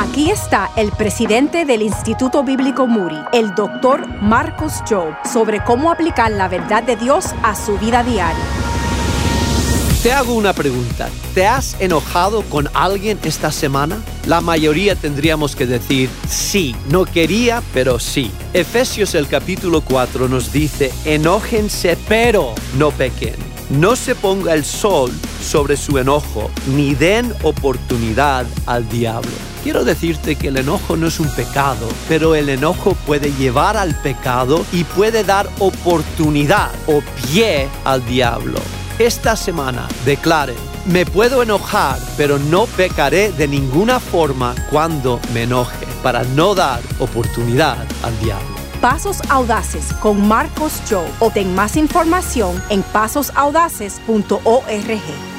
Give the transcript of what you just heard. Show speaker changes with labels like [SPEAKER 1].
[SPEAKER 1] Aquí está el presidente del Instituto Bíblico Muri, el doctor Marcos Job, sobre cómo aplicar la verdad de Dios a su vida diaria.
[SPEAKER 2] Te hago una pregunta. ¿Te has enojado con alguien esta semana? La mayoría tendríamos que decir sí. No quería, pero sí. Efesios el capítulo 4 nos dice, enójense, pero no pequen. No se ponga el sol sobre su enojo, ni den oportunidad al diablo. Quiero decirte que el enojo no es un pecado, pero el enojo puede llevar al pecado y puede dar oportunidad o pie al diablo. Esta semana declare, me puedo enojar, pero no pecaré de ninguna forma cuando me enoje, para no dar oportunidad al diablo.
[SPEAKER 1] Pasos Audaces con Marcos Joe. Obtén más información en pasosaudaces.org.